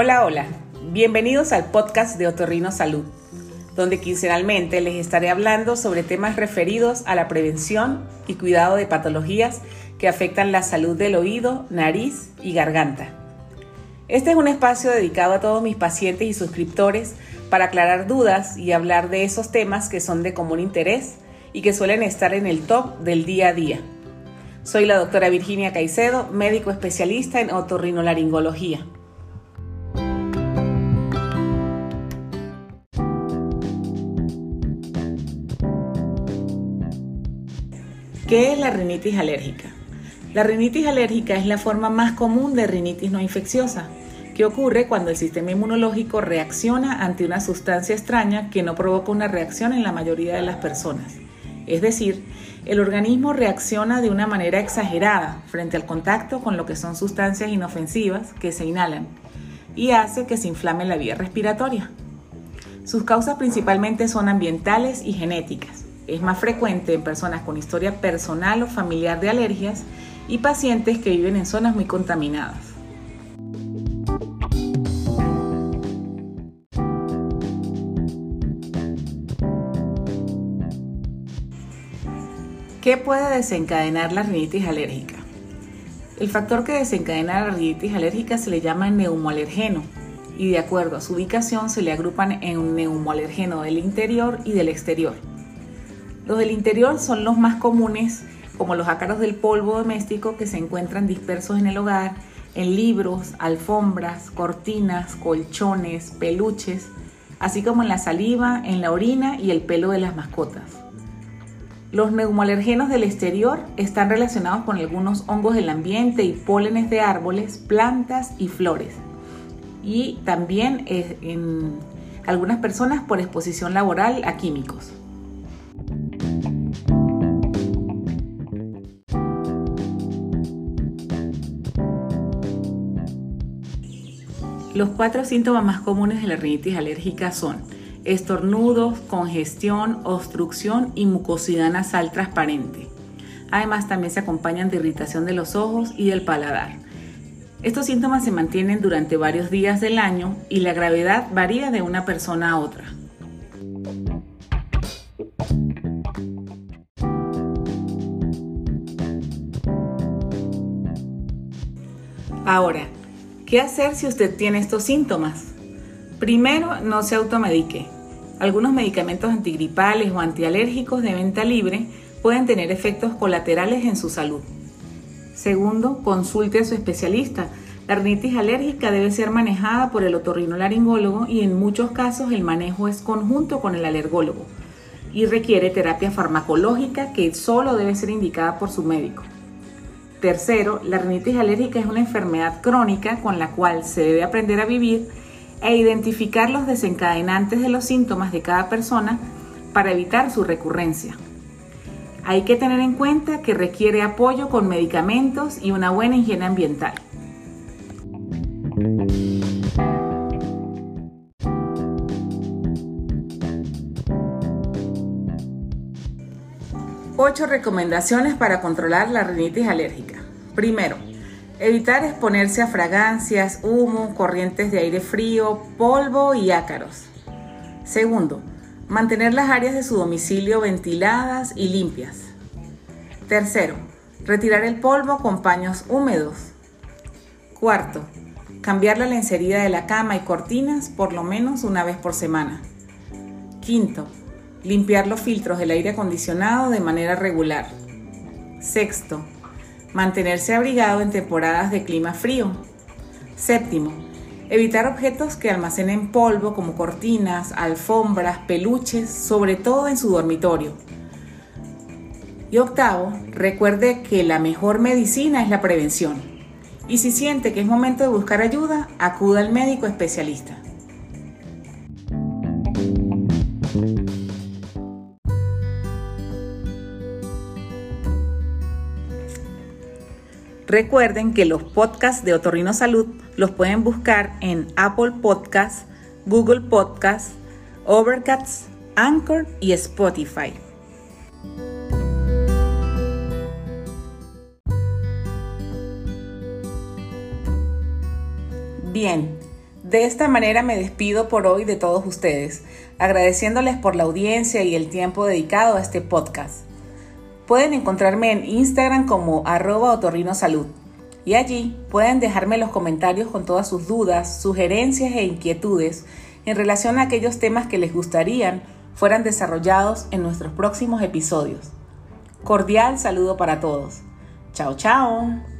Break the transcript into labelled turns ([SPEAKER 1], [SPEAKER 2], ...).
[SPEAKER 1] Hola, hola. Bienvenidos al podcast de Otorrino Salud, donde quincenalmente les estaré hablando sobre temas referidos a la prevención y cuidado de patologías que afectan la salud del oído, nariz y garganta. Este es un espacio dedicado a todos mis pacientes y suscriptores para aclarar dudas y hablar de esos temas que son de común interés y que suelen estar en el top del día a día. Soy la doctora Virginia Caicedo, médico especialista en otorrinolaringología. ¿Qué es la rinitis alérgica? La rinitis alérgica es la forma más común de rinitis no infecciosa, que ocurre cuando el sistema inmunológico reacciona ante una sustancia extraña que no provoca una reacción en la mayoría de las personas. Es decir, el organismo reacciona de una manera exagerada frente al contacto con lo que son sustancias inofensivas que se inhalan y hace que se inflame la vía respiratoria. Sus causas principalmente son ambientales y genéticas. Es más frecuente en personas con historia personal o familiar de alergias y pacientes que viven en zonas muy contaminadas. ¿Qué puede desencadenar la rinitis alérgica? El factor que desencadena la rinitis alérgica se le llama neumoalergeno y de acuerdo a su ubicación se le agrupan en un neumoalergeno del interior y del exterior. Los del interior son los más comunes, como los ácaros del polvo doméstico que se encuentran dispersos en el hogar, en libros, alfombras, cortinas, colchones, peluches, así como en la saliva, en la orina y el pelo de las mascotas. Los neumoalergenos del exterior están relacionados con algunos hongos del ambiente y pólenes de árboles, plantas y flores. Y también en algunas personas por exposición laboral a químicos. Los cuatro síntomas más comunes de la rinitis alérgica son estornudos, congestión, obstrucción y mucosidad nasal transparente. Además también se acompañan de irritación de los ojos y del paladar. Estos síntomas se mantienen durante varios días del año y la gravedad varía de una persona a otra. Ahora, ¿Qué hacer si usted tiene estos síntomas? Primero, no se automedique. Algunos medicamentos antigripales o antialérgicos de venta libre pueden tener efectos colaterales en su salud. Segundo, consulte a su especialista. La rinitis alérgica debe ser manejada por el otorrinolaringólogo y en muchos casos el manejo es conjunto con el alergólogo y requiere terapia farmacológica que solo debe ser indicada por su médico. Tercero, la rinitis alérgica es una enfermedad crónica con la cual se debe aprender a vivir e identificar los desencadenantes de los síntomas de cada persona para evitar su recurrencia. Hay que tener en cuenta que requiere apoyo con medicamentos y una buena higiene ambiental. Ocho recomendaciones para controlar la rinitis alérgica. Primero, evitar exponerse a fragancias, humo, corrientes de aire frío, polvo y ácaros. Segundo, mantener las áreas de su domicilio ventiladas y limpias. Tercero, retirar el polvo con paños húmedos. Cuarto, cambiar la lencería de la cama y cortinas por lo menos una vez por semana. Quinto, Limpiar los filtros del aire acondicionado de manera regular. Sexto, mantenerse abrigado en temporadas de clima frío. Séptimo, evitar objetos que almacenen polvo como cortinas, alfombras, peluches, sobre todo en su dormitorio. Y octavo, recuerde que la mejor medicina es la prevención. Y si siente que es momento de buscar ayuda, acuda al médico especialista. Recuerden que los podcasts de Otorrino Salud los pueden buscar en Apple Podcasts, Google Podcasts, Overcast, Anchor y Spotify. Bien, De esta manera me despido por hoy de todos ustedes, agradeciéndoles por la audiencia y el tiempo dedicado a este podcast. Pueden encontrarme en Instagram como arroba otorrinosalud y allí pueden dejarme los comentarios con todas sus dudas, sugerencias e inquietudes en relación a aquellos temas que les gustarían fueran desarrollados en nuestros próximos episodios. Cordial saludo para todos. Chao, chao.